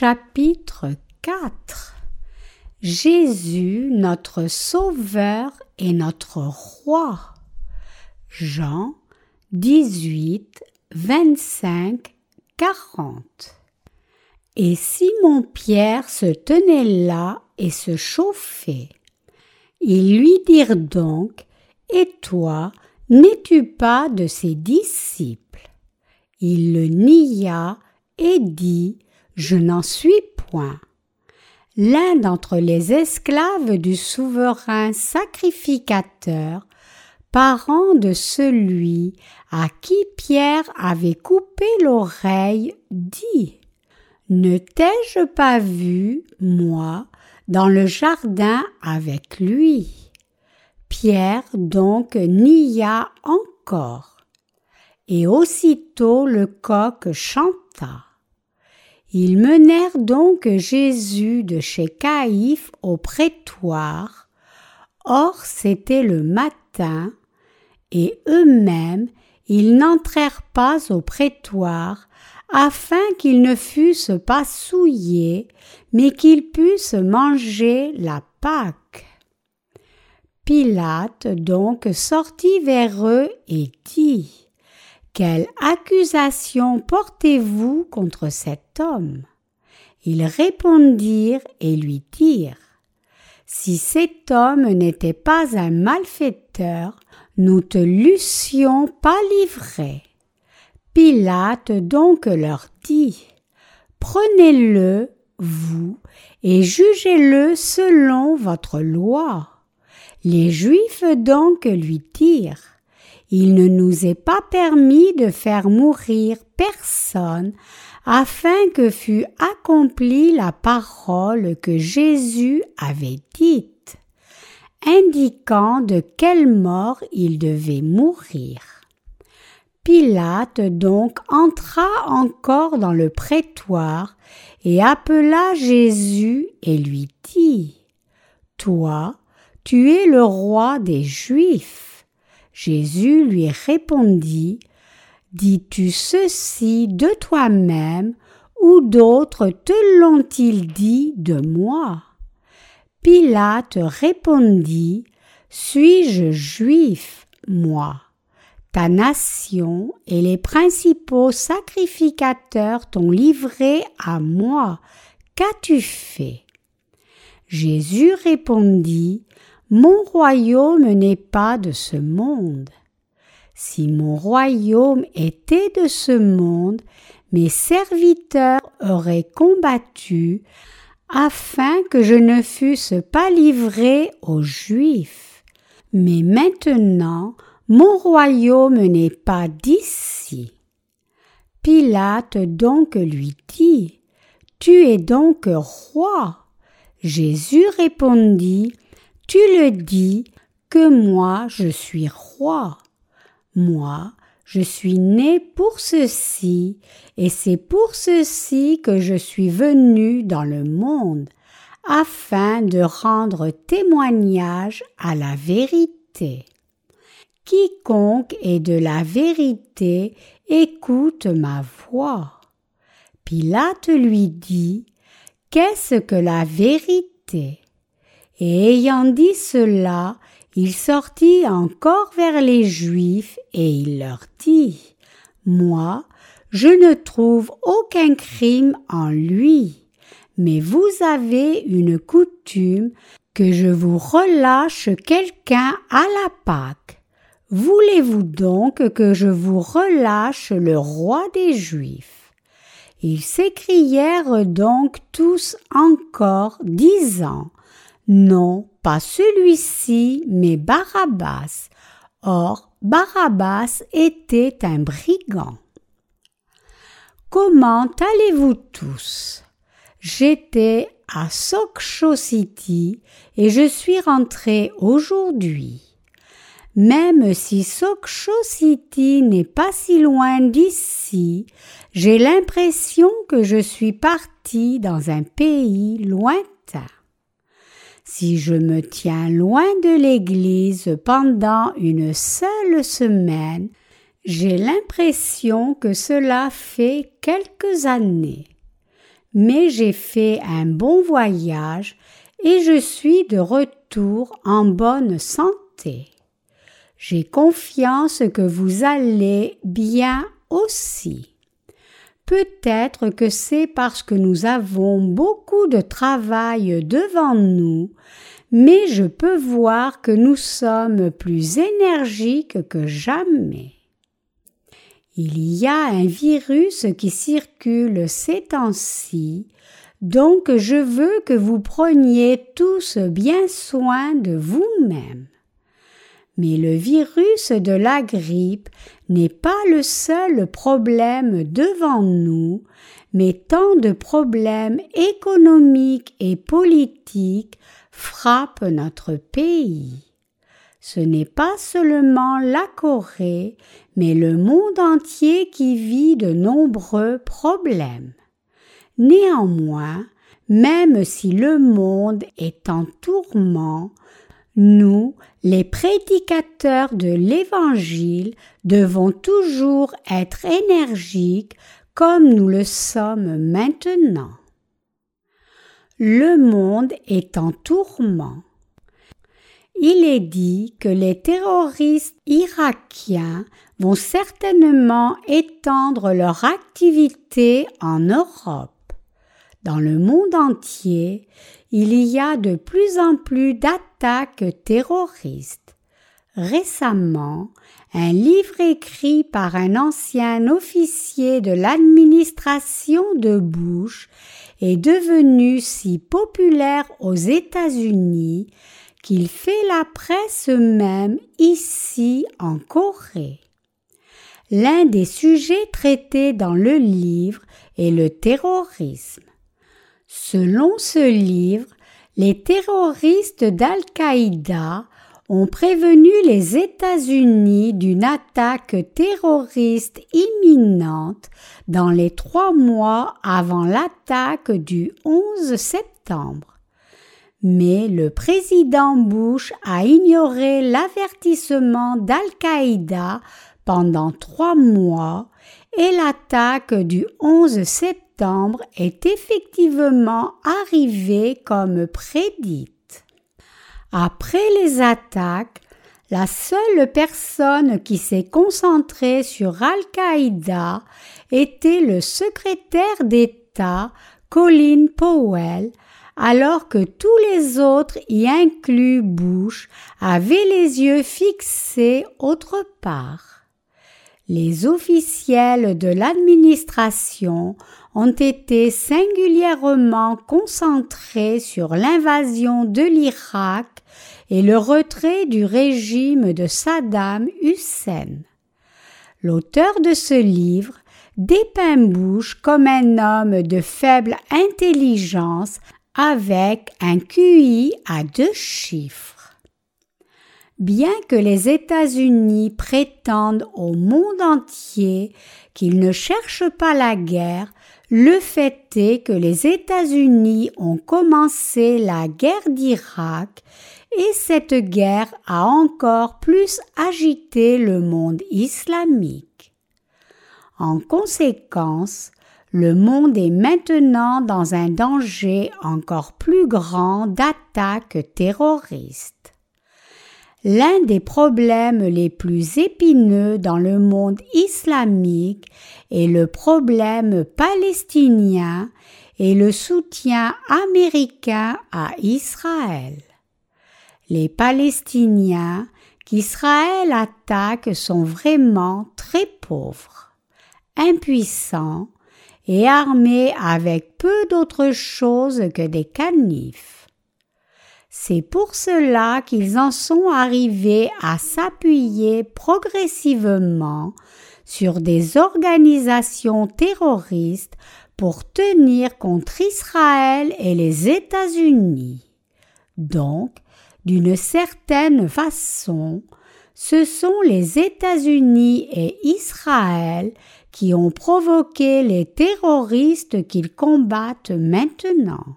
Chapitre 4 Jésus, notre Sauveur et notre Roi. Jean 18, 25, 40. Et Simon-Pierre se tenait là et se chauffait. Ils lui dirent donc, Et toi, n'es-tu pas de ses disciples? Il le nia et dit, Je n'en suis point. L'un d'entre les esclaves du souverain sacrificateur, parent de celui à qui Pierre avait coupé l'oreille, dit Ne t'ai-je pas vu, moi, dans le jardin avec lui? Pierre donc nia encore. Et aussitôt le coq chanta. Ils menèrent donc Jésus de chez Caïphe au prétoire. Or c'était le matin, et eux-mêmes ils n'entrèrent pas au prétoire, afin qu'ils ne fussent pas souillés, mais qu'ils pussent manger la Pâque. Pilate donc sortit vers eux et dit quelle accusation portez-vous contre cet homme? Ils répondirent et lui dirent Si cet homme n'était pas un malfaiteur, nous te l'eussions pas livré. Pilate donc leur dit Prenez-le, vous, et jugez-le selon votre loi. Les Juifs donc lui dirent il ne nous est pas permis de faire mourir personne afin que fût accomplie la parole que Jésus avait dite, indiquant de quelle mort il devait mourir. Pilate donc entra encore dans le prétoire et appela Jésus et lui dit Toi, tu es le roi des Juifs. Jésus lui répondit Dis-tu ceci de toi-même ou d'autres te l'ont-ils dit de moi? Pilate répondit Suis-je juif, moi? Ta nation et les principaux sacrificateurs t'ont livré à moi. Qu'as-tu fait? Jésus répondit mon royaume n'est pas de ce monde. Si mon royaume était de ce monde, mes serviteurs auraient combattu afin que je ne fusse pas livré aux Juifs. Mais maintenant, mon royaume n'est pas d'ici. Pilate donc lui dit, Tu es donc roi. Jésus répondit, tu le dis que moi je suis roi. Moi, je suis né pour ceci, et c'est pour ceci que je suis venu dans le monde, afin de rendre témoignage à la vérité. Quiconque est de la vérité écoute ma voix. Pilate lui dit Qu'est-ce que la vérité? Et ayant dit cela, il sortit encore vers les Juifs et il leur dit Moi, je ne trouve aucun crime en lui, mais vous avez une coutume que je vous relâche quelqu'un à la Pâque. Voulez-vous donc que je vous relâche le roi des Juifs? Ils s'écrièrent donc tous encore, disant non, pas celui-ci, mais Barabbas. Or, Barabbas était un brigand. Comment allez-vous tous? J'étais à Sokcho City et je suis rentré aujourd'hui. Même si Sokcho City n'est pas si loin d'ici, j'ai l'impression que je suis parti dans un pays lointain. Si je me tiens loin de l'Église pendant une seule semaine, j'ai l'impression que cela fait quelques années. mais j'ai fait un bon voyage et je suis de retour en bonne santé. J'ai confiance que vous allez bien aussi. Peut-être que c'est parce que nous avons beaucoup de travail devant nous, mais je peux voir que nous sommes plus énergiques que jamais. Il y a un virus qui circule ces temps-ci, donc je veux que vous preniez tous bien soin de vous-même. Mais le virus de la grippe n'est pas le seul problème devant nous, mais tant de problèmes économiques et politiques frappent notre pays. Ce n'est pas seulement la Corée, mais le monde entier qui vit de nombreux problèmes. Néanmoins, même si le monde est en tourment, nous, les prédicateurs de l'Évangile, devons toujours être énergiques comme nous le sommes maintenant. Le monde est en tourment. Il est dit que les terroristes irakiens vont certainement étendre leur activité en Europe. Dans le monde entier, il y a de plus en plus d'attaques terroristes. Récemment, un livre écrit par un ancien officier de l'administration de Bush est devenu si populaire aux États-Unis qu'il fait la presse même ici en Corée. L'un des sujets traités dans le livre est le terrorisme. Selon ce livre, les terroristes d'Al-Qaïda ont prévenu les États-Unis d'une attaque terroriste imminente dans les trois mois avant l'attaque du 11 septembre. Mais le président Bush a ignoré l'avertissement d'Al-Qaïda pendant trois mois et l'attaque du 11 septembre est effectivement arrivé comme prédite. Après les attaques, la seule personne qui s'est concentrée sur Al-Qaïda était le secrétaire d'État Colin Powell, alors que tous les autres, y inclus Bush, avaient les yeux fixés autre part. Les officiels de l'administration ont été singulièrement concentrés sur l'invasion de l'Irak et le retrait du régime de Saddam Hussein. L'auteur de ce livre dépeint Bush comme un homme de faible intelligence avec un QI à deux chiffres. Bien que les États-Unis prétendent au monde entier qu'ils ne cherchent pas la guerre, le fait est que les États-Unis ont commencé la guerre d'Irak et cette guerre a encore plus agité le monde islamique. En conséquence, le monde est maintenant dans un danger encore plus grand d'attaques terroristes. L'un des problèmes les plus épineux dans le monde islamique est le problème palestinien et le soutien américain à Israël. Les Palestiniens qu'Israël attaque sont vraiment très pauvres, impuissants et armés avec peu d'autre chose que des canifs. C'est pour cela qu'ils en sont arrivés à s'appuyer progressivement sur des organisations terroristes pour tenir contre Israël et les États-Unis. Donc, d'une certaine façon, ce sont les États-Unis et Israël qui ont provoqué les terroristes qu'ils combattent maintenant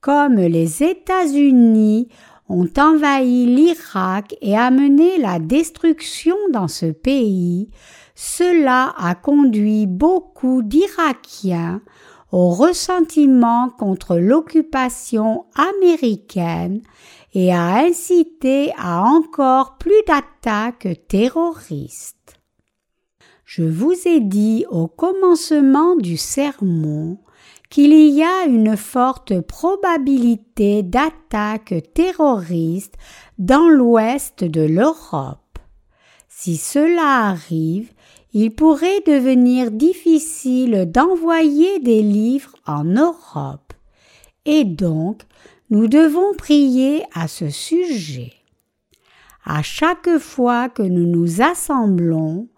comme les États-Unis ont envahi l'Irak et amené la destruction dans ce pays, cela a conduit beaucoup d'Irakiens, au ressentiment contre l'occupation américaine et a incité à encore plus d'attaques terroristes. Je vous ai dit au commencement du sermon qu'il y a une forte probabilité d'attaques terroristes dans l'ouest de l'Europe. Si cela arrive, il pourrait devenir difficile d'envoyer des livres en Europe. Et donc, nous devons prier à ce sujet. À chaque fois que nous nous assemblons,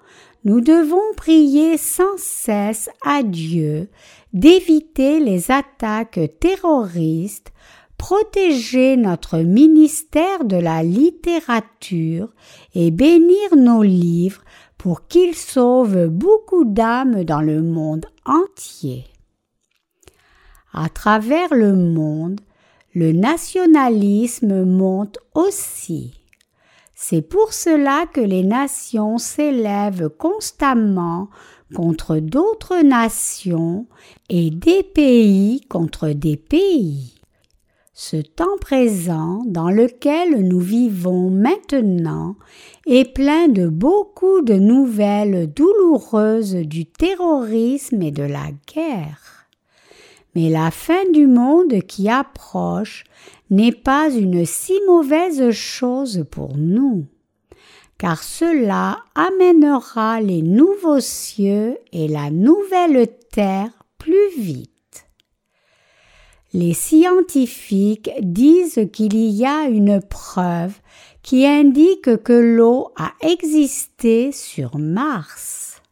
nous devons prier sans cesse à Dieu d'éviter les attaques terroristes, protéger notre ministère de la littérature et bénir nos livres pour qu'ils sauvent beaucoup d'âmes dans le monde entier. À travers le monde, le nationalisme monte aussi. C'est pour cela que les nations s'élèvent constamment contre d'autres nations et des pays contre des pays. Ce temps présent dans lequel nous vivons maintenant est plein de beaucoup de nouvelles douloureuses du terrorisme et de la guerre. Mais la fin du monde qui approche n'est pas une si mauvaise chose pour nous, car cela amènera les nouveaux cieux et la nouvelle terre plus vite. Les scientifiques disent qu'il y a une preuve qui indique que l'eau a existé sur Mars.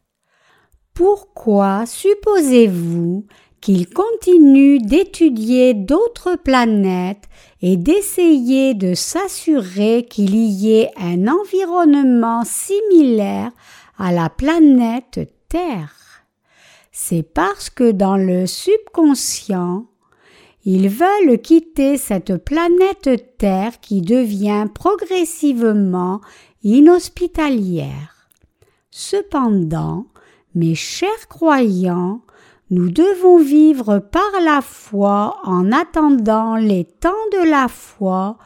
Pourquoi supposez-vous qu'il continue d'étudier d'autres planètes et d'essayer de s'assurer qu'il y ait un environnement similaire à la planète Terre. C'est parce que dans le subconscient, ils veulent quitter cette planète Terre qui devient progressivement inhospitalière. Cependant, mes chers croyants, nous devons vivre par la foi en attendant les temps de la foi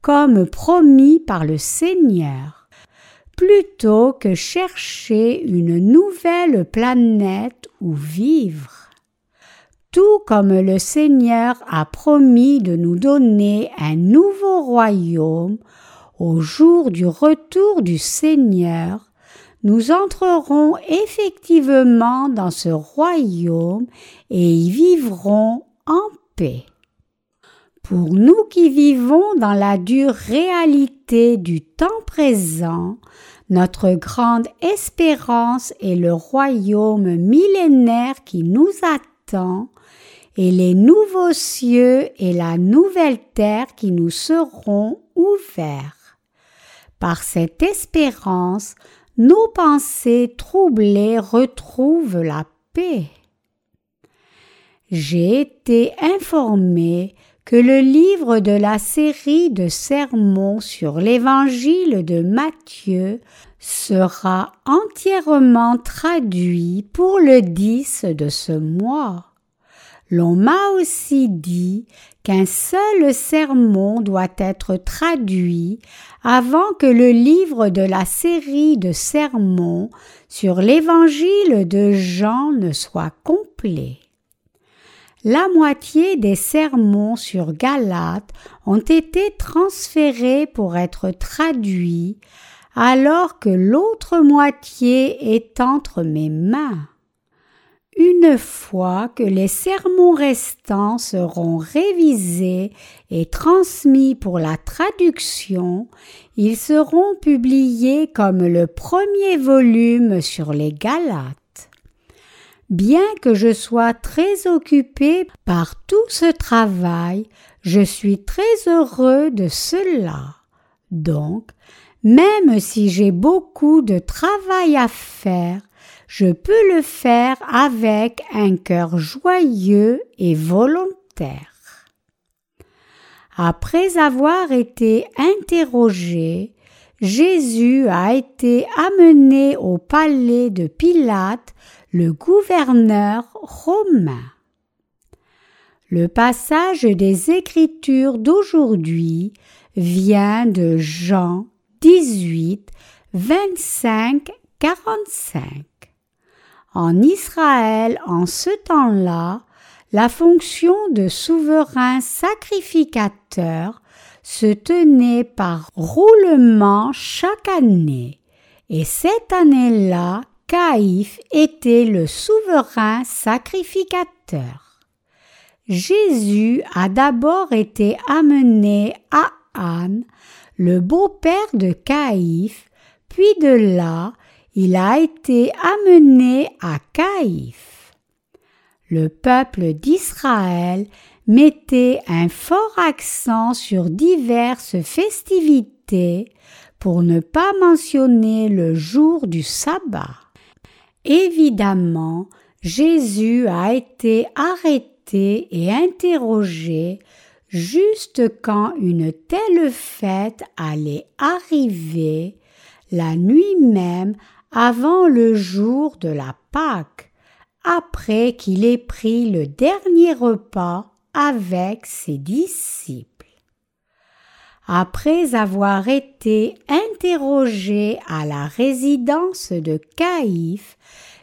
comme promis par le Seigneur, plutôt que chercher une nouvelle planète où vivre. Tout comme le Seigneur a promis de nous donner un nouveau royaume au jour du retour du Seigneur, nous entrerons effectivement dans ce royaume et y vivrons en paix. Pour nous qui vivons dans la dure réalité du temps présent, notre grande espérance est le royaume millénaire qui nous attend et les nouveaux cieux et la nouvelle terre qui nous seront ouverts. Par cette espérance, nos pensées troublées retrouvent la paix. J'ai été informé que le livre de la série de sermons sur l'évangile de Matthieu sera entièrement traduit pour le 10 de ce mois. L'on m'a aussi dit qu'un seul sermon doit être traduit avant que le livre de la série de sermons sur l'évangile de Jean ne soit complet. La moitié des sermons sur Galate ont été transférés pour être traduits alors que l'autre moitié est entre mes mains. Une fois que les sermons restants seront révisés et transmis pour la traduction, ils seront publiés comme le premier volume sur les Galates. Bien que je sois très occupé par tout ce travail, je suis très heureux de cela. Donc, même si j'ai beaucoup de travail à faire, je peux le faire avec un cœur joyeux et volontaire. Après avoir été interrogé, Jésus a été amené au palais de Pilate, le gouverneur romain. Le passage des Écritures d'aujourd'hui vient de Jean 18, 25, 45. En Israël, en ce temps-là, la fonction de souverain sacrificateur se tenait par roulement chaque année, et cette année-là, Caïphe était le souverain sacrificateur. Jésus a d'abord été amené à Anne, le beau-père de Caïphe, puis de là, il a été amené à Caïphe. Le peuple d'Israël mettait un fort accent sur diverses festivités pour ne pas mentionner le jour du sabbat. Évidemment, Jésus a été arrêté et interrogé juste quand une telle fête allait arriver, la nuit même avant le jour de la Pâque, après qu'il ait pris le dernier repas avec ses disciples. Après avoir été interrogé à la résidence de Caïphe,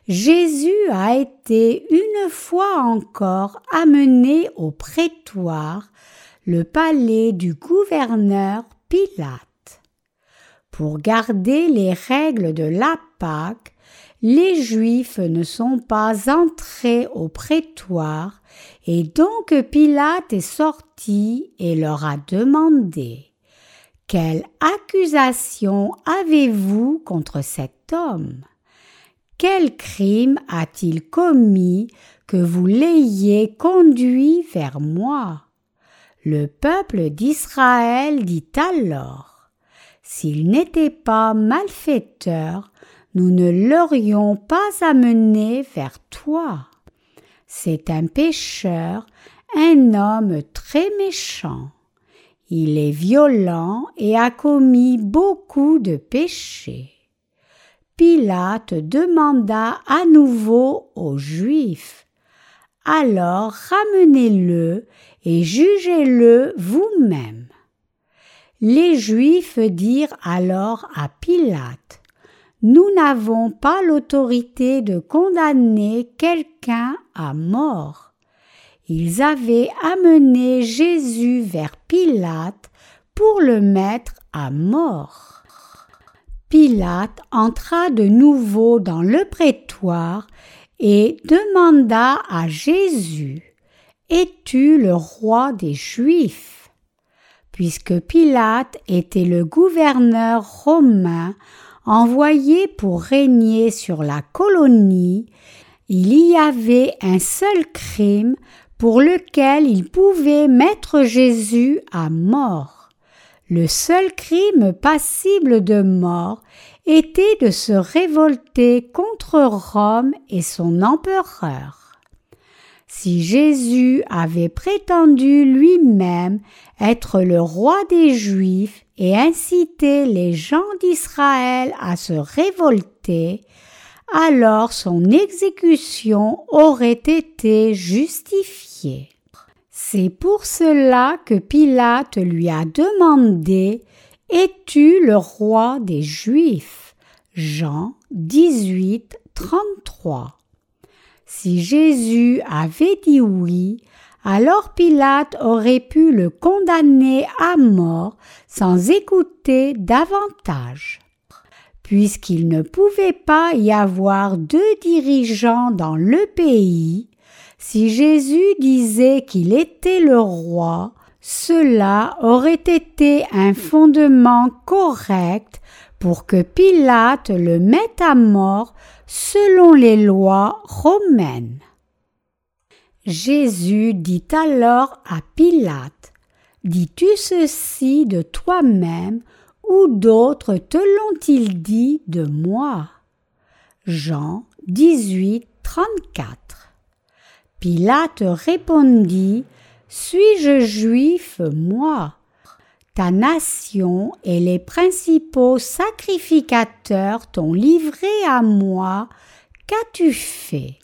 Jésus a été une fois encore amené au prétoire, le palais du gouverneur Pilate. Pour garder les règles de la Les Juifs ne sont pas entrés au prétoire, et donc Pilate est sorti et leur a demandé Quelle accusation avez-vous contre cet homme? Quel crime a-t-il commis que vous l'ayez conduit vers moi? Le peuple d'Israël dit alors S'il n'était pas malfaiteur, nous ne l'aurions pas amené vers toi. C'est un pécheur, un homme très méchant. Il est violent et a commis beaucoup de péchés. Pilate demanda à nouveau aux Juifs. Alors ramenez-le et jugez-le vous-même. Les Juifs dirent alors à Pilate nous n'avons pas l'autorité de condamner quelqu'un à mort. Ils avaient amené Jésus vers Pilate pour le mettre à mort. Pilate entra de nouveau dans le prétoire et demanda à Jésus Es-tu le roi des Juifs Puisque Pilate était le gouverneur romain, envoyé pour régner sur la colonie, il y avait un seul crime pour lequel il pouvait mettre Jésus à mort. Le seul crime passible de mort était de se révolter contre Rome et son empereur. Si Jésus avait prétendu lui-même être le roi des Juifs et inciter les gens d'Israël à se révolter, alors son exécution aurait été justifiée. C'est pour cela que Pilate lui a demandé Es-tu le roi des Juifs? Jean 18, 33. Si Jésus avait dit oui, alors Pilate aurait pu le condamner à mort sans écouter davantage. Puisqu'il ne pouvait pas y avoir deux dirigeants dans le pays, si Jésus disait qu'il était le roi, cela aurait été un fondement correct pour que Pilate le mette à mort selon les lois romaines. Jésus dit alors à Pilate, Dis-tu ceci de toi-même ou d'autres te l'ont-ils dit de moi? Jean 18, 34. Pilate répondit, Suis-je juif, moi? Ta nation et les principaux sacrificateurs t'ont livré à moi, qu'as-tu fait?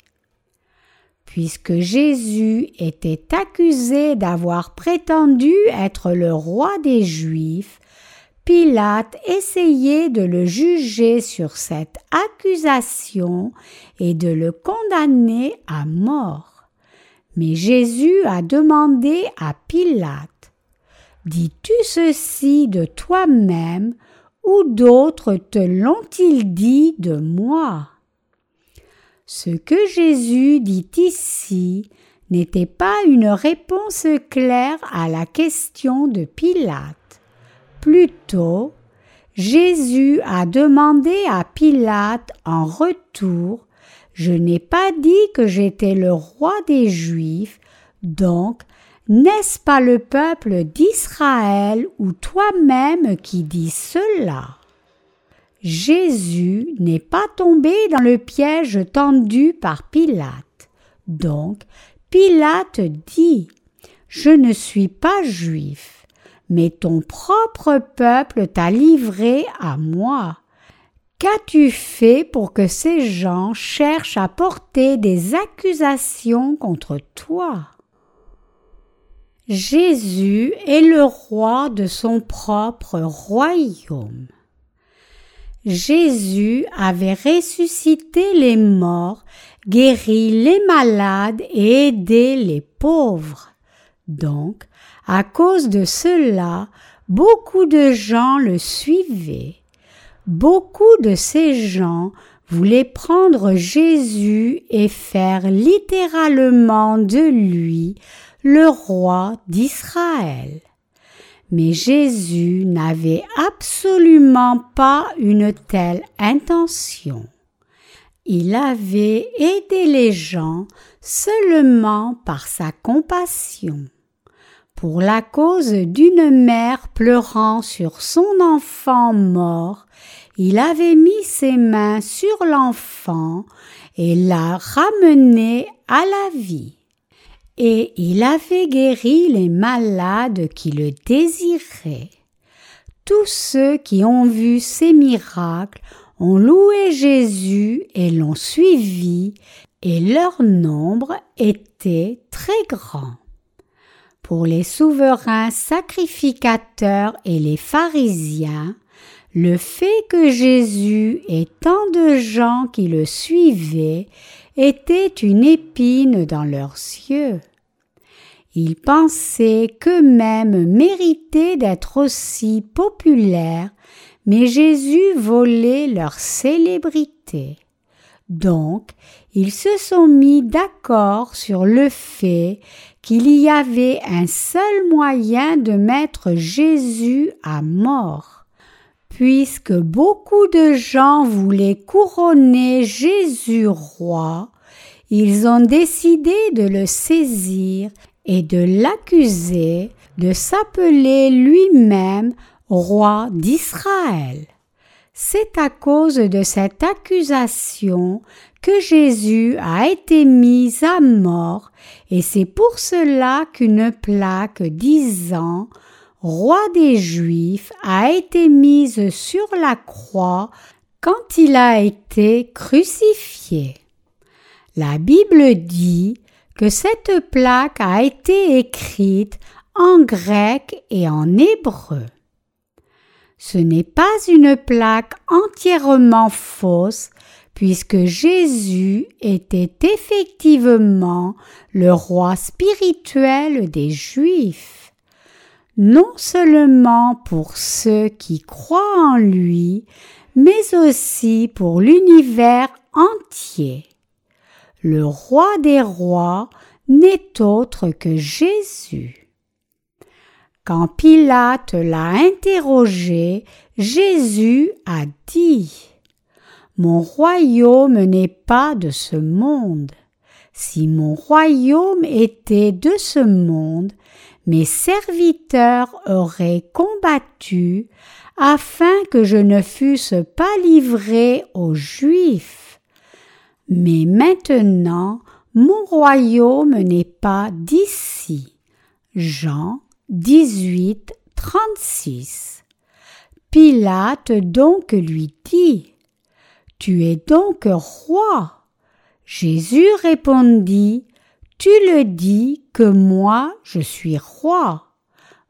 Puisque Jésus était accusé d'avoir prétendu être le roi des Juifs, Pilate essayait de le juger sur cette accusation et de le condamner à mort. Mais Jésus a demandé à Pilate Dis-tu ceci de toi-même ou d'autres te l'ont-ils dit de moi? Ce que Jésus dit ici n'était pas une réponse claire à la question de Pilate. Plutôt, Jésus a demandé à Pilate en retour Je n'ai pas dit que j'étais le roi des Juifs, donc n'est-ce pas le peuple d'Israël ou toi-même qui dis cela? Jésus n'est pas tombé dans le piège tendu par Pilate. Donc, Pilate dit Je ne suis pas juif mais ton propre peuple t'a livré à moi. Qu'as-tu fait pour que ces gens cherchent à porter des accusations contre toi? Jésus est le roi de son propre royaume. Jésus avait ressuscité les morts, guéri les malades et aidé les pauvres. Donc, à cause de cela, beaucoup de gens le suivaient. Beaucoup de ces gens voulaient prendre Jésus et faire littéralement de lui le roi d'Israël. Mais Jésus n'avait absolument pas une telle intention. Il avait aidé les gens seulement par sa compassion pour la cause d'une mère pleurant sur son enfant mort, il avait mis ses mains sur l'enfant et l'a ramené à la vie. Et il avait guéri les malades qui le désiraient. Tous ceux qui ont vu ces miracles ont loué Jésus et l'ont suivi, et leur nombre était très grand pour les souverains sacrificateurs et les pharisiens, le fait que Jésus ait tant de gens qui le suivaient était une épine dans leurs yeux. Ils pensaient qu'eux-mêmes méritaient d'être aussi populaires, mais Jésus volait leur célébrité. Donc, ils se sont mis d'accord sur le fait qu'il y avait un seul moyen de mettre Jésus à mort. Puisque beaucoup de gens voulaient couronner Jésus roi, ils ont décidé de le saisir et de l'accuser de s'appeler lui-même roi d'Israël. C'est à cause de cette accusation que Jésus a été mis à mort et c'est pour cela qu'une plaque disant Roi des Juifs a été mise sur la croix quand il a été crucifié. La Bible dit que cette plaque a été écrite en grec et en hébreu. Ce n'est pas une plaque entièrement fausse puisque Jésus était effectivement le roi spirituel des Juifs, non seulement pour ceux qui croient en lui, mais aussi pour l'univers entier. Le roi des rois n'est autre que Jésus. Quand Pilate l'a interrogé, Jésus a dit mon royaume n'est pas de ce monde. Si mon royaume était de ce monde, mes serviteurs auraient combattu afin que je ne fusse pas livré aux Juifs. Mais maintenant, mon royaume n'est pas d'ici. Jean 18, 36. Pilate donc lui dit tu es donc roi. Jésus répondit, tu le dis que moi je suis roi.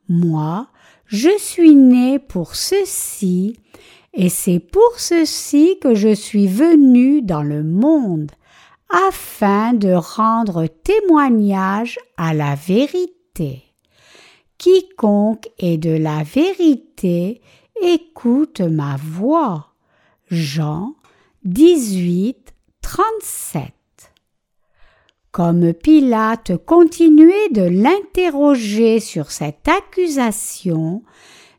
Moi, je suis né pour ceci, et c'est pour ceci que je suis venu dans le monde, afin de rendre témoignage à la vérité. Quiconque est de la vérité écoute ma voix. Jean 18, 37. Comme Pilate continuait de l'interroger sur cette accusation,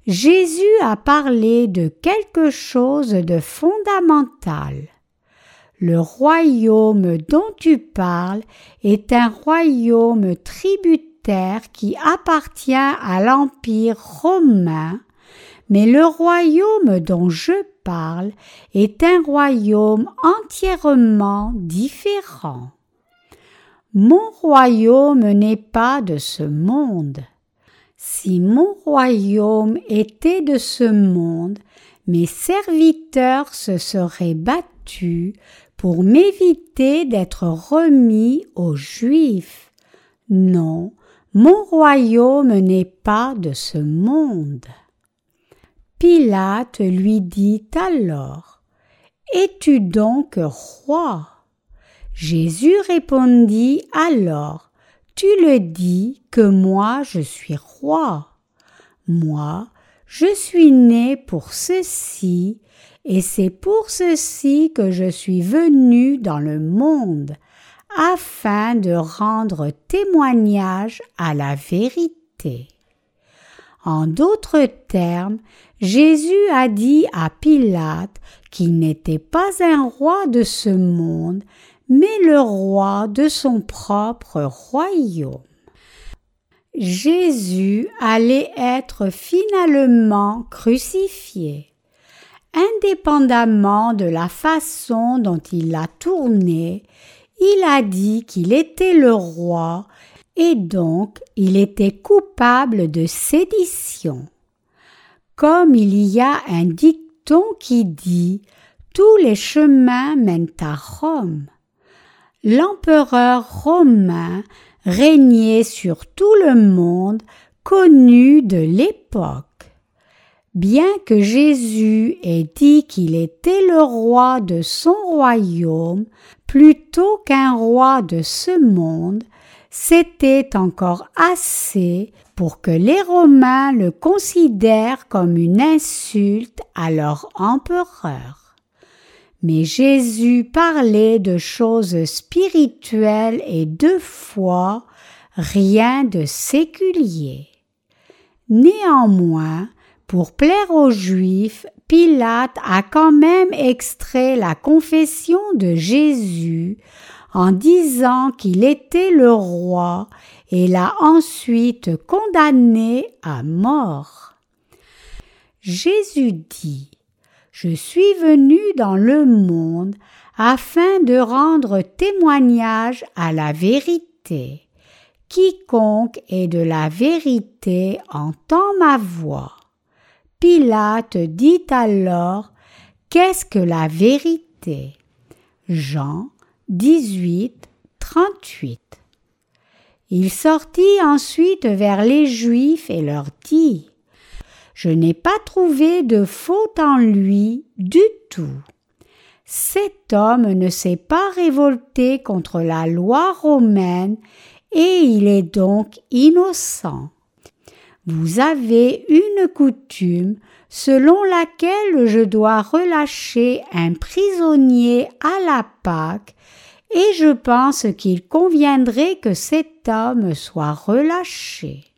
Jésus a parlé de quelque chose de fondamental. Le royaume dont tu parles est un royaume tributaire qui appartient à l'Empire romain, mais le royaume dont je parle est un royaume entièrement différent. Mon royaume n'est pas de ce monde. Si mon royaume était de ce monde, mes serviteurs se seraient battus pour m'éviter d'être remis aux Juifs. Non, mon royaume n'est pas de ce monde. Pilate lui dit alors Es-tu donc roi? Jésus répondit alors Tu le dis que moi je suis roi. Moi, je suis né pour ceci et c'est pour ceci que je suis venu dans le monde, afin de rendre témoignage à la vérité. En d'autres termes, Jésus a dit à Pilate qu'il n'était pas un roi de ce monde, mais le roi de son propre royaume. Jésus allait être finalement crucifié indépendamment de la façon dont il l'a tourné, il a dit qu'il était le roi et donc il était coupable de sédition. Comme il y a un dicton qui dit Tous les chemins mènent à Rome. L'empereur romain régnait sur tout le monde connu de l'époque. Bien que Jésus ait dit qu'il était le roi de son royaume plutôt qu'un roi de ce monde, c'était encore assez pour que les Romains le considèrent comme une insulte à leur empereur. Mais Jésus parlait de choses spirituelles et de foi, rien de séculier. Néanmoins, pour plaire aux Juifs, Pilate a quand même extrait la confession de Jésus en disant qu'il était le roi et l'a ensuite condamné à mort. Jésus dit Je suis venu dans le monde afin de rendre témoignage à la vérité. Quiconque est de la vérité entend ma voix. Pilate dit alors Qu'est-ce que la vérité? Jean 18, 38. Il sortit ensuite vers les Juifs et leur dit Je n'ai pas trouvé de faute en lui du tout. Cet homme ne s'est pas révolté contre la loi romaine et il est donc innocent. Vous avez une coutume selon laquelle je dois relâcher un prisonnier à la Pâque, et je pense qu'il conviendrait que cet homme soit relâché.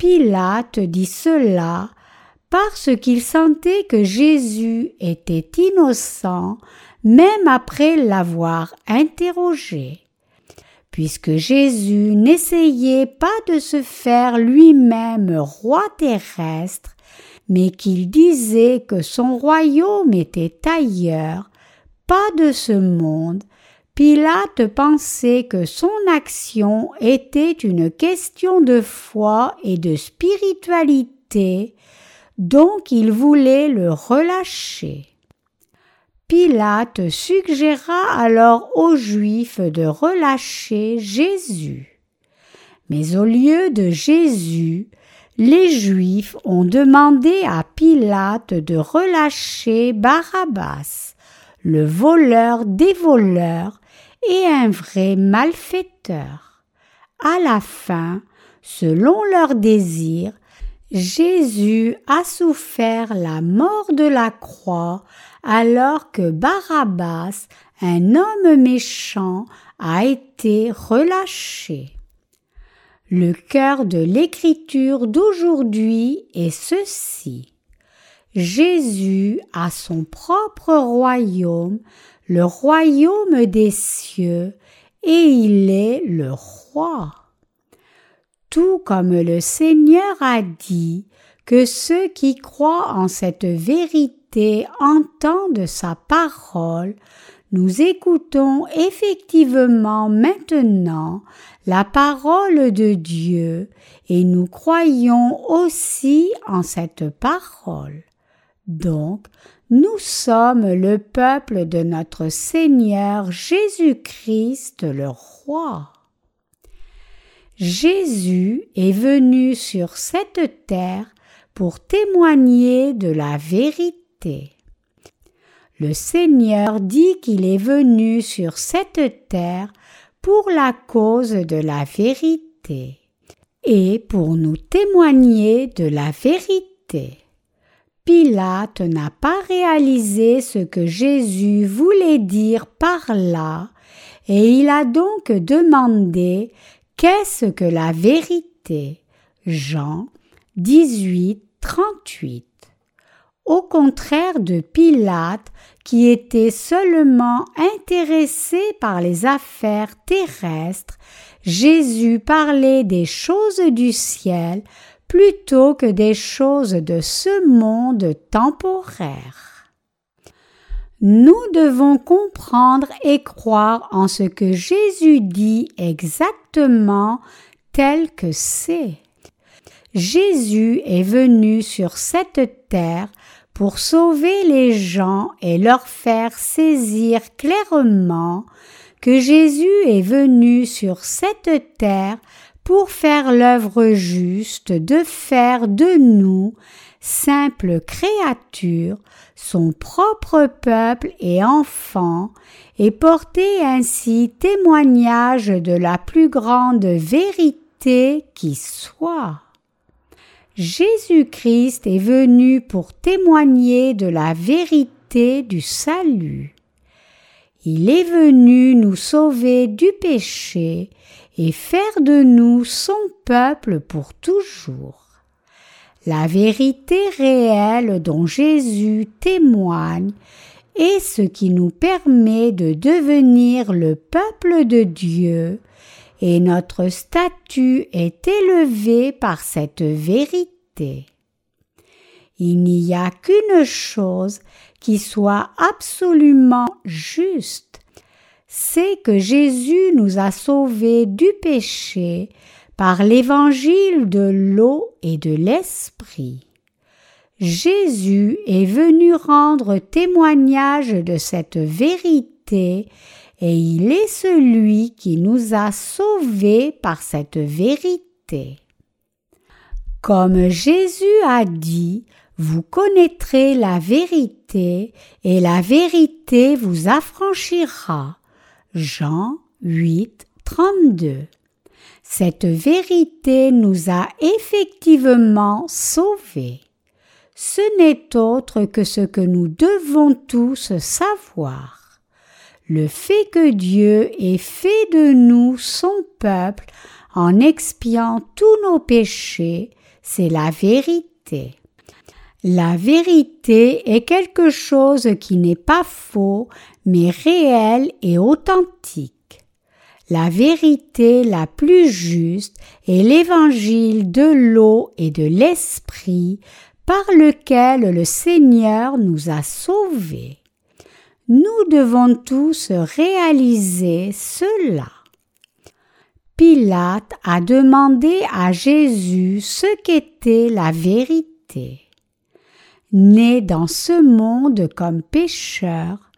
Pilate dit cela parce qu'il sentait que Jésus était innocent même après l'avoir interrogé. Puisque Jésus n'essayait pas de se faire lui-même roi terrestre, mais qu'il disait que son royaume était ailleurs, pas de ce monde, Pilate pensait que son action était une question de foi et de spiritualité, donc il voulait le relâcher. Pilate suggéra alors aux Juifs de relâcher Jésus. Mais au lieu de Jésus, les Juifs ont demandé à Pilate de relâcher Barabbas, le voleur des voleurs et un vrai malfaiteur. À la fin, selon leur désir, Jésus a souffert la mort de la croix alors que Barabbas, un homme méchant, a été relâché. Le cœur de l'écriture d'aujourd'hui est ceci. Jésus a son propre royaume, le royaume des cieux, et il est le roi. Tout comme le Seigneur a dit que ceux qui croient en cette vérité entendent sa parole, nous écoutons effectivement maintenant la parole de Dieu et nous croyons aussi en cette parole. Donc, nous sommes le peuple de notre Seigneur Jésus-Christ le Roi. Jésus est venu sur cette terre pour témoigner de la vérité. Le Seigneur dit qu'il est venu sur cette terre pour la cause de la vérité et pour nous témoigner de la vérité. Pilate n'a pas réalisé ce que Jésus voulait dire par là, et il a donc demandé Qu'est-ce que la vérité? Jean 18, 38 au contraire de Pilate, qui était seulement intéressé par les affaires terrestres, Jésus parlait des choses du ciel plutôt que des choses de ce monde temporaire. Nous devons comprendre et croire en ce que Jésus dit exactement tel que c'est. Jésus est venu sur cette terre pour sauver les gens et leur faire saisir clairement que Jésus est venu sur cette terre pour faire l'œuvre juste de faire de nous, simples créatures, son propre peuple et enfants, et porter ainsi témoignage de la plus grande vérité qui soit. Jésus-Christ est venu pour témoigner de la vérité du salut. Il est venu nous sauver du péché et faire de nous son peuple pour toujours. La vérité réelle dont Jésus témoigne est ce qui nous permet de devenir le peuple de Dieu et notre statut est élevé par cette vérité. Il n'y a qu'une chose qui soit absolument juste, c'est que Jésus nous a sauvés du péché par l'évangile de l'eau et de l'esprit. Jésus est venu rendre témoignage de cette vérité et il est celui qui nous a sauvés par cette vérité. Comme Jésus a dit, vous connaîtrez la vérité et la vérité vous affranchira. Jean 8, 32. Cette vérité nous a effectivement sauvés. Ce n'est autre que ce que nous devons tous savoir le fait que Dieu ait fait de nous son peuple en expiant tous nos péchés, c'est la vérité. La vérité est quelque chose qui n'est pas faux, mais réel et authentique. La vérité la plus juste est l'évangile de l'eau et de l'esprit par lequel le Seigneur nous a sauvés. Nous devons tous réaliser cela. Pilate a demandé à Jésus ce qu'était la vérité. Né dans ce monde comme pécheur,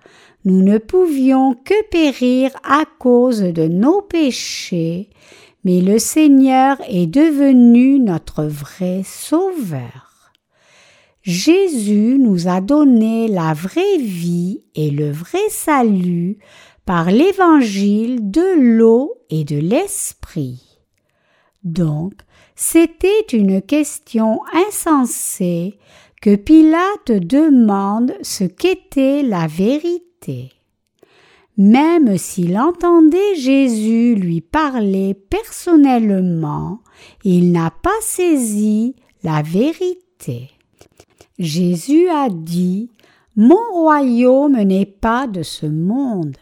nous ne pouvions que périr à cause de nos péchés, mais le Seigneur est devenu notre vrai Sauveur. Jésus nous a donné la vraie vie et le vrai salut par l'évangile de l'eau et de l'esprit. Donc, c'était une question insensée que Pilate demande ce qu'était la vérité. Même s'il entendait Jésus lui parler personnellement, il n'a pas saisi la vérité. Jésus a dit Mon royaume n'est pas de ce monde.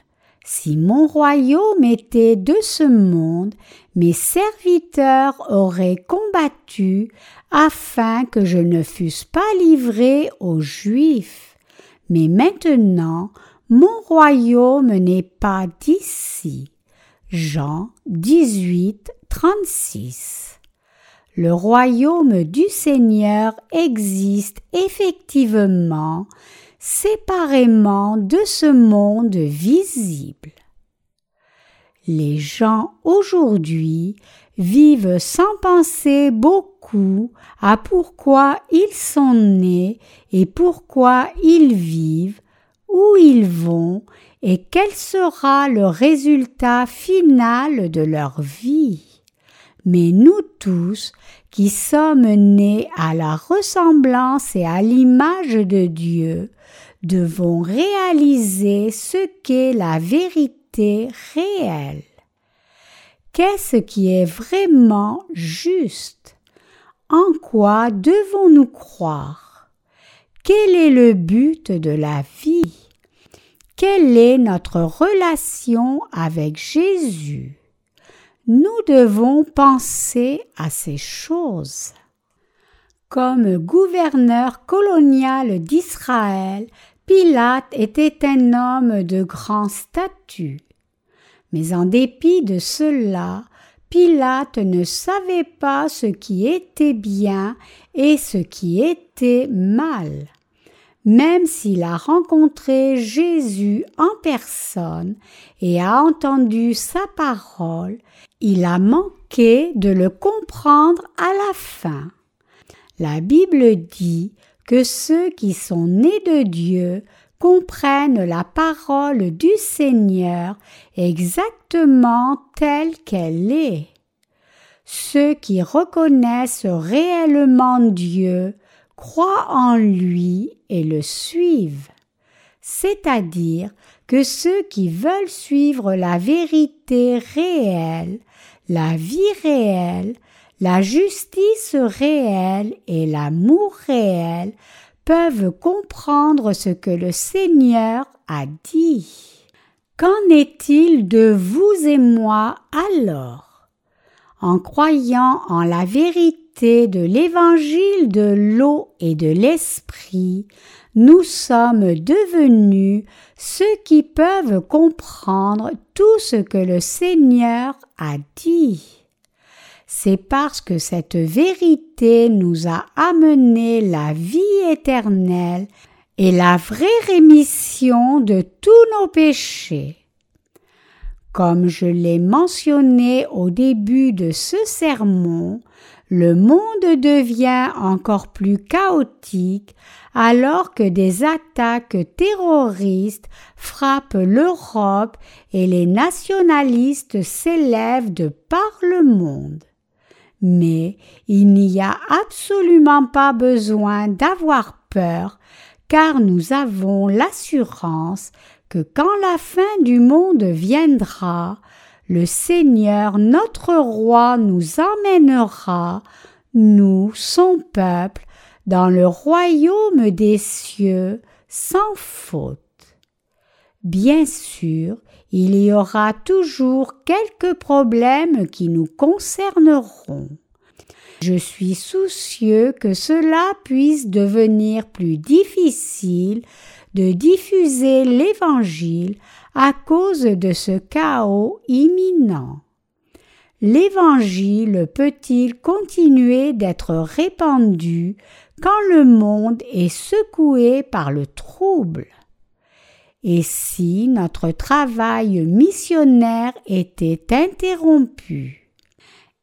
Si mon royaume était de ce monde, mes serviteurs auraient combattu afin que je ne fusse pas livré aux Juifs. Mais maintenant, mon royaume n'est pas d'ici. Jean 18, 36. Le royaume du Seigneur existe effectivement séparément de ce monde visible. Les gens aujourd'hui vivent sans penser beaucoup à pourquoi ils sont nés et pourquoi ils vivent où ils vont et quel sera le résultat final de leur vie. Mais nous tous, qui sommes nés à la ressemblance et à l'image de Dieu, devons réaliser ce qu'est la vérité réelle. Qu'est-ce qui est vraiment juste? En quoi devons-nous croire? Quel est le but de la vie? Quelle est notre relation avec Jésus? Nous devons penser à ces choses. Comme gouverneur colonial d'Israël, Pilate était un homme de grand statut. Mais en dépit de cela, Pilate ne savait pas ce qui était bien et ce qui était mal. Même s'il a rencontré Jésus en personne et a entendu sa parole, il a manqué de le comprendre à la fin. La Bible dit que ceux qui sont nés de Dieu comprennent la parole du Seigneur exactement telle qu'elle est. Ceux qui reconnaissent réellement Dieu croient en lui et le suivent. C'est-à-dire que ceux qui veulent suivre la vérité réelle, la vie réelle, la justice réelle et l'amour réel peuvent comprendre ce que le Seigneur a dit. Qu'en est-il de vous et moi alors? En croyant en la vérité de l'évangile de l'eau et de l'esprit, nous sommes devenus ceux qui peuvent comprendre tout ce que le Seigneur a dit c'est parce que cette vérité nous a amené la vie éternelle et la vraie rémission de tous nos péchés. Comme je l'ai mentionné au début de ce sermon, le monde devient encore plus chaotique alors que des attaques terroristes frappent l'Europe et les nationalistes s'élèvent de par le monde. Mais il n'y a absolument pas besoin d'avoir peur, car nous avons l'assurance que quand la fin du monde viendra, le Seigneur notre roi nous emmènera, nous, son peuple, dans le royaume des cieux sans faute. Bien sûr, il y aura toujours quelques problèmes qui nous concerneront. Je suis soucieux que cela puisse devenir plus difficile de diffuser l'Évangile à cause de ce chaos imminent. L'Évangile peut-il continuer d'être répandu quand le monde est secoué par le trouble? Et si notre travail missionnaire était interrompu.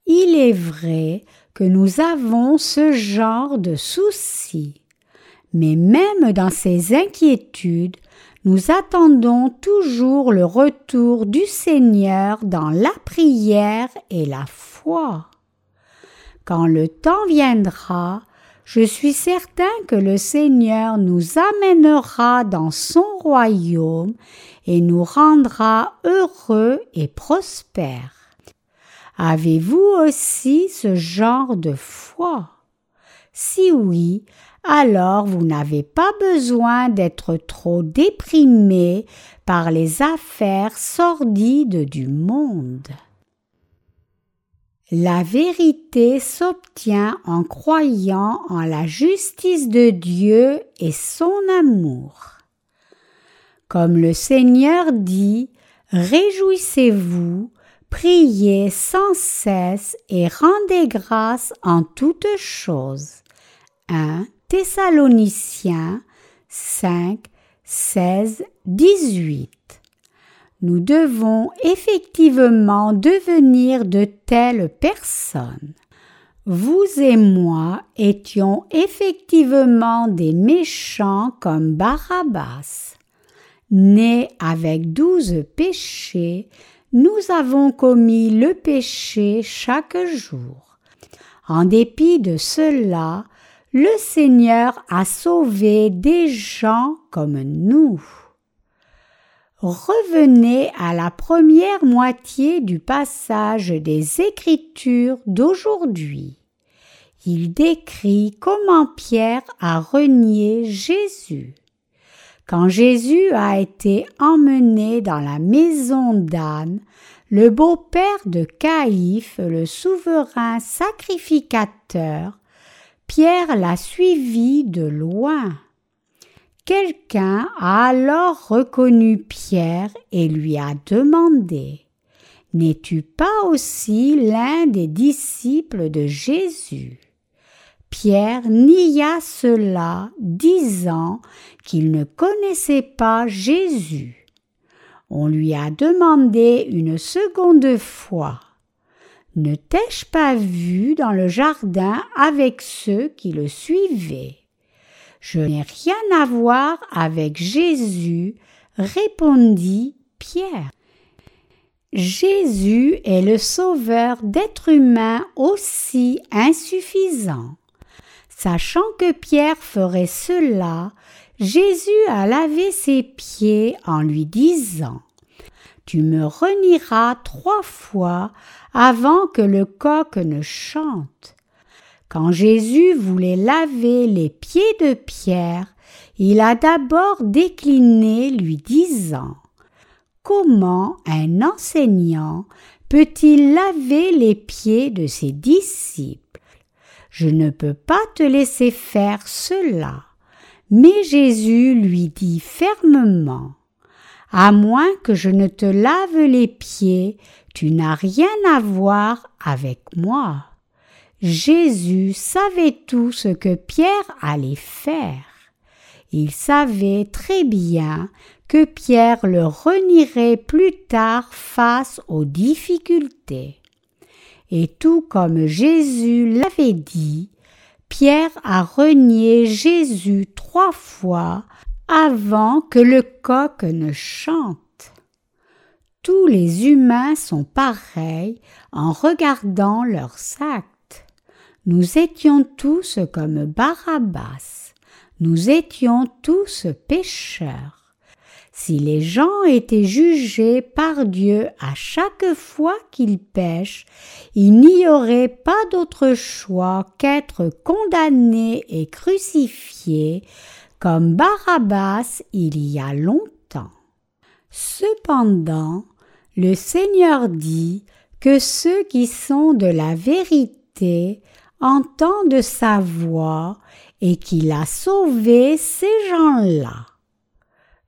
Il est vrai que nous avons ce genre de soucis, mais même dans ces inquiétudes, nous attendons toujours le retour du Seigneur dans la prière et la foi. Quand le temps viendra, je suis certain que le Seigneur nous amènera dans son royaume et nous rendra heureux et prospères. Avez-vous aussi ce genre de foi? Si oui, alors vous n'avez pas besoin d'être trop déprimé par les affaires sordides du monde. La vérité s'obtient en croyant en la justice de Dieu et son amour. Comme le Seigneur dit, Réjouissez-vous, priez sans cesse et rendez grâce en toutes choses. 1 Thessaloniciens 5, 16, 18 nous devons effectivement devenir de telles personnes. Vous et moi étions effectivement des méchants comme Barabbas. Nés avec douze péchés, nous avons commis le péché chaque jour. En dépit de cela, le Seigneur a sauvé des gens comme nous. Revenez à la première moitié du passage des Écritures d'aujourd'hui. Il décrit comment Pierre a renié Jésus. Quand Jésus a été emmené dans la maison d'Anne, le beau-père de Caïphe, le souverain sacrificateur, Pierre l'a suivi de loin. Quelqu'un a alors reconnu Pierre et lui a demandé N'es-tu pas aussi l'un des disciples de Jésus? Pierre nia cela, disant qu'il ne connaissait pas Jésus. On lui a demandé une seconde fois Ne t'ai-je pas vu dans le jardin avec ceux qui le suivaient? Je n'ai rien à voir avec Jésus, répondit Pierre. Jésus est le sauveur d'êtres humains aussi insuffisants. Sachant que Pierre ferait cela, Jésus a lavé ses pieds en lui disant Tu me renieras trois fois avant que le coq ne chante. Quand Jésus voulait laver les pieds de Pierre, il a d'abord décliné lui disant Comment un enseignant peut-il laver les pieds de ses disciples? Je ne peux pas te laisser faire cela. Mais Jésus lui dit fermement À moins que je ne te lave les pieds, tu n'as rien à voir avec moi. Jésus savait tout ce que Pierre allait faire. Il savait très bien que Pierre le renierait plus tard face aux difficultés. Et tout comme Jésus l'avait dit, Pierre a renié Jésus trois fois avant que le coq ne chante. Tous les humains sont pareils en regardant leur sac. Nous étions tous comme Barabbas, nous étions tous pécheurs. Si les gens étaient jugés par Dieu à chaque fois qu'ils pêchent, il n'y aurait pas d'autre choix qu'être condamnés et crucifiés comme Barabbas il y a longtemps. Cependant, le Seigneur dit que ceux qui sont de la vérité entendent sa voix et qu'il a sauvé ces gens-là.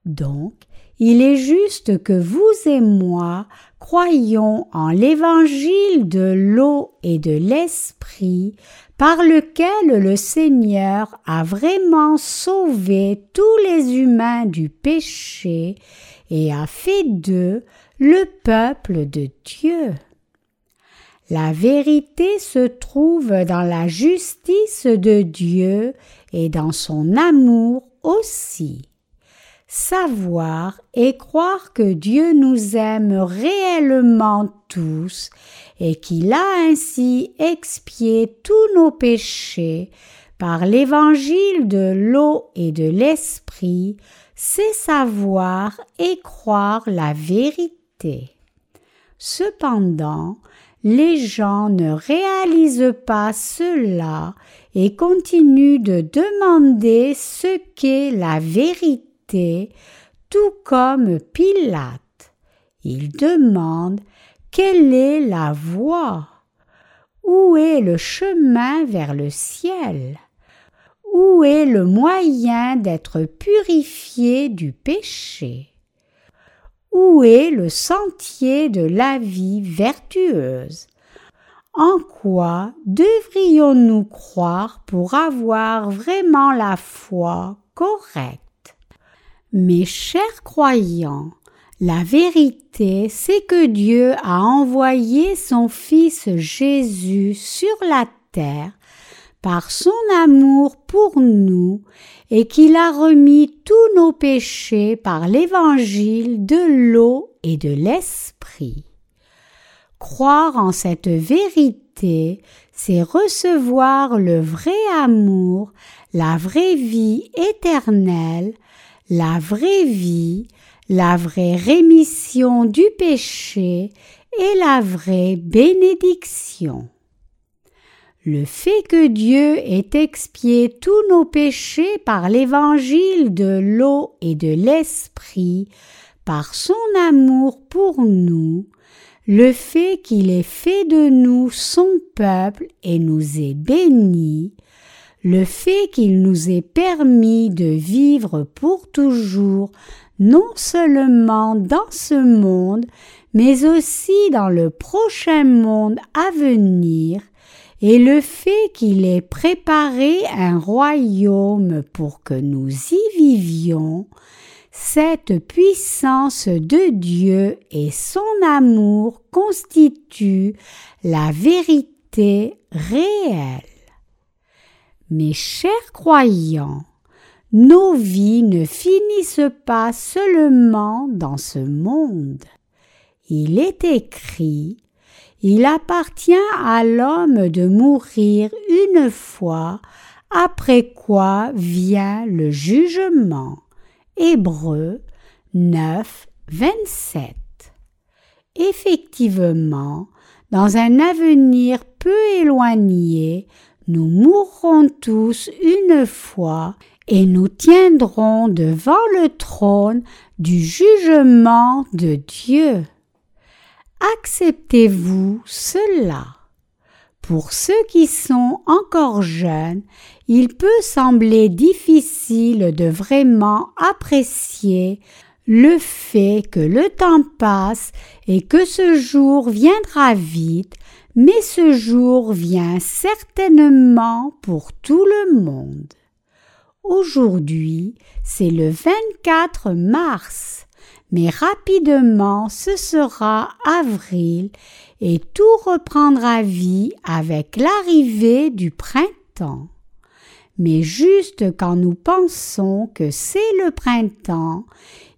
Donc, il est juste que vous et moi croyons en l'évangile de l'eau et de l'esprit par lequel le Seigneur a vraiment sauvé tous les humains du péché et a fait d'eux le peuple de Dieu. La vérité se trouve dans la justice de Dieu et dans son amour aussi. Savoir et croire que Dieu nous aime réellement tous et qu'il a ainsi expié tous nos péchés par l'évangile de l'eau et de l'esprit, c'est savoir et croire la vérité. Cependant, les gens ne réalisent pas cela et continuent de demander ce qu'est la vérité, tout comme Pilate. Ils demandent quelle est la voie? Où est le chemin vers le ciel? Où est le moyen d'être purifié du péché? Où est le sentier de la vie vertueuse? En quoi devrions-nous croire pour avoir vraiment la foi correcte? Mes chers croyants, la vérité, c'est que Dieu a envoyé son Fils Jésus sur la terre par son amour pour nous et qu'il a remis tous nos péchés par l'évangile de l'eau et de l'esprit. Croire en cette vérité, c'est recevoir le vrai amour, la vraie vie éternelle, la vraie vie, la vraie rémission du péché et la vraie bénédiction. Le fait que Dieu ait expié tous nos péchés par l'évangile de l'eau et de l'esprit, par son amour pour nous, le fait qu'il ait fait de nous son peuple et nous ait bénis, le fait qu'il nous ait permis de vivre pour toujours non seulement dans ce monde, mais aussi dans le prochain monde à venir, et le fait qu'il ait préparé un royaume pour que nous y vivions, cette puissance de Dieu et son amour constituent la vérité réelle. Mes chers croyants, nos vies ne finissent pas seulement dans ce monde. Il est écrit il appartient à l'homme de mourir une fois, après quoi vient le jugement. Hébreu 9, 27. Effectivement, dans un avenir peu éloigné, nous mourrons tous une fois et nous tiendrons devant le trône du jugement de Dieu. Acceptez-vous cela? Pour ceux qui sont encore jeunes, il peut sembler difficile de vraiment apprécier le fait que le temps passe et que ce jour viendra vite, mais ce jour vient certainement pour tout le monde. Aujourd'hui, c'est le 24 mars mais rapidement ce sera avril et tout reprendra vie avec l'arrivée du printemps. Mais juste quand nous pensons que c'est le printemps,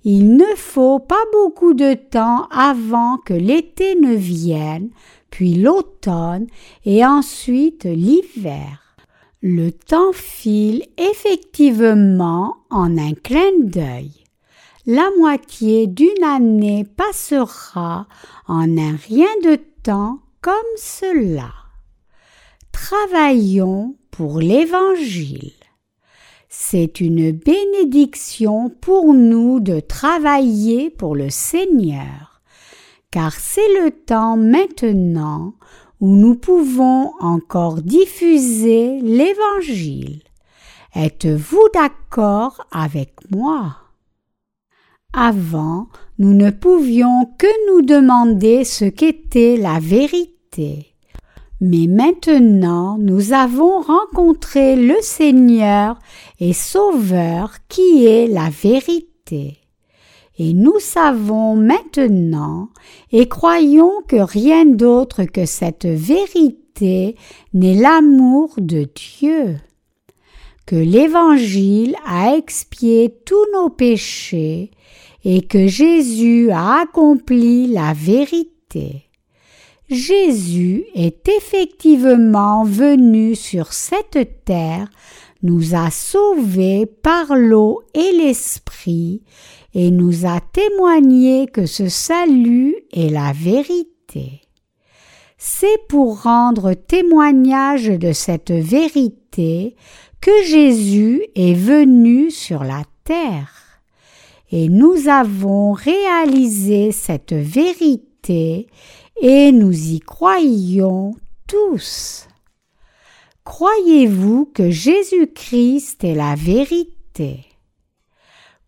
il ne faut pas beaucoup de temps avant que l'été ne vienne, puis l'automne et ensuite l'hiver. Le temps file effectivement en un clin d'œil la moitié d'une année passera en un rien de temps comme cela. Travaillons pour l'Évangile. C'est une bénédiction pour nous de travailler pour le Seigneur, car c'est le temps maintenant où nous pouvons encore diffuser l'Évangile. Êtes-vous d'accord avec moi? Avant, nous ne pouvions que nous demander ce qu'était la vérité. Mais maintenant nous avons rencontré le Seigneur et Sauveur qui est la vérité. Et nous savons maintenant et croyons que rien d'autre que cette vérité n'est l'amour de Dieu, que l'Évangile a expié tous nos péchés et que Jésus a accompli la vérité. Jésus est effectivement venu sur cette terre, nous a sauvés par l'eau et l'esprit, et nous a témoigné que ce salut est la vérité. C'est pour rendre témoignage de cette vérité que Jésus est venu sur la terre. Et nous avons réalisé cette vérité et nous y croyons tous. Croyez-vous que Jésus-Christ est la vérité?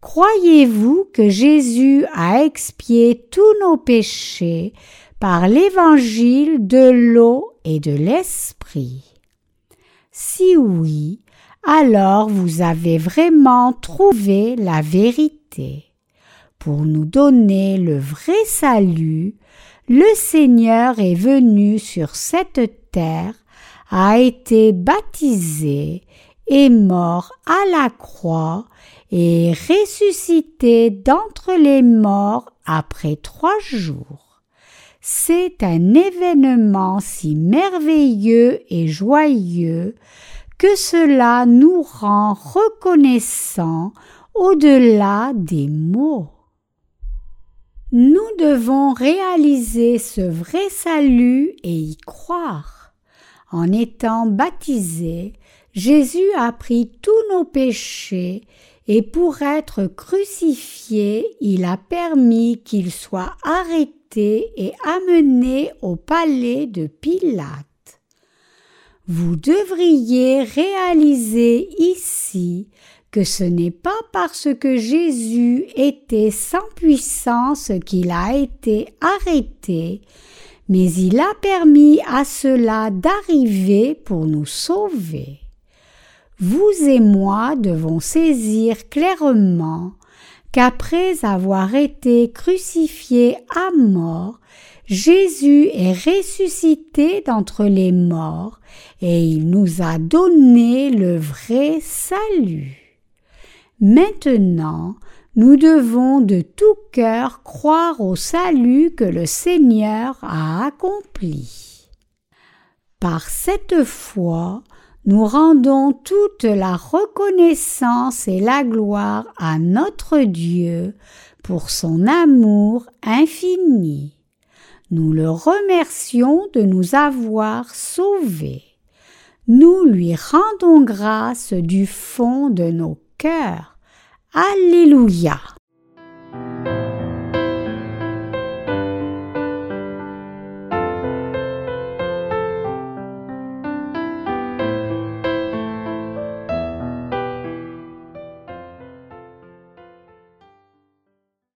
Croyez-vous que Jésus a expié tous nos péchés par l'évangile de l'eau et de l'esprit? Si oui, alors vous avez vraiment trouvé la vérité. Pour nous donner le vrai salut, le Seigneur est venu sur cette terre, a été baptisé, est mort à la croix et ressuscité d'entre les morts après trois jours. C'est un événement si merveilleux et joyeux que cela nous rend reconnaissants au-delà des mots. Nous devons réaliser ce vrai salut et y croire. En étant baptisé, Jésus a pris tous nos péchés et pour être crucifié, il a permis qu'il soit arrêté et amené au palais de Pilate. Vous devriez réaliser ici que ce n'est pas parce que Jésus était sans puissance qu'il a été arrêté, mais il a permis à cela d'arriver pour nous sauver. Vous et moi devons saisir clairement qu'après avoir été crucifié à mort, Jésus est ressuscité d'entre les morts et il nous a donné le vrai salut. Maintenant, nous devons de tout cœur croire au salut que le Seigneur a accompli. Par cette foi, nous rendons toute la reconnaissance et la gloire à notre Dieu pour son amour infini. Nous le remercions de nous avoir sauvés. Nous lui rendons grâce du fond de nos cœurs. Alléluia.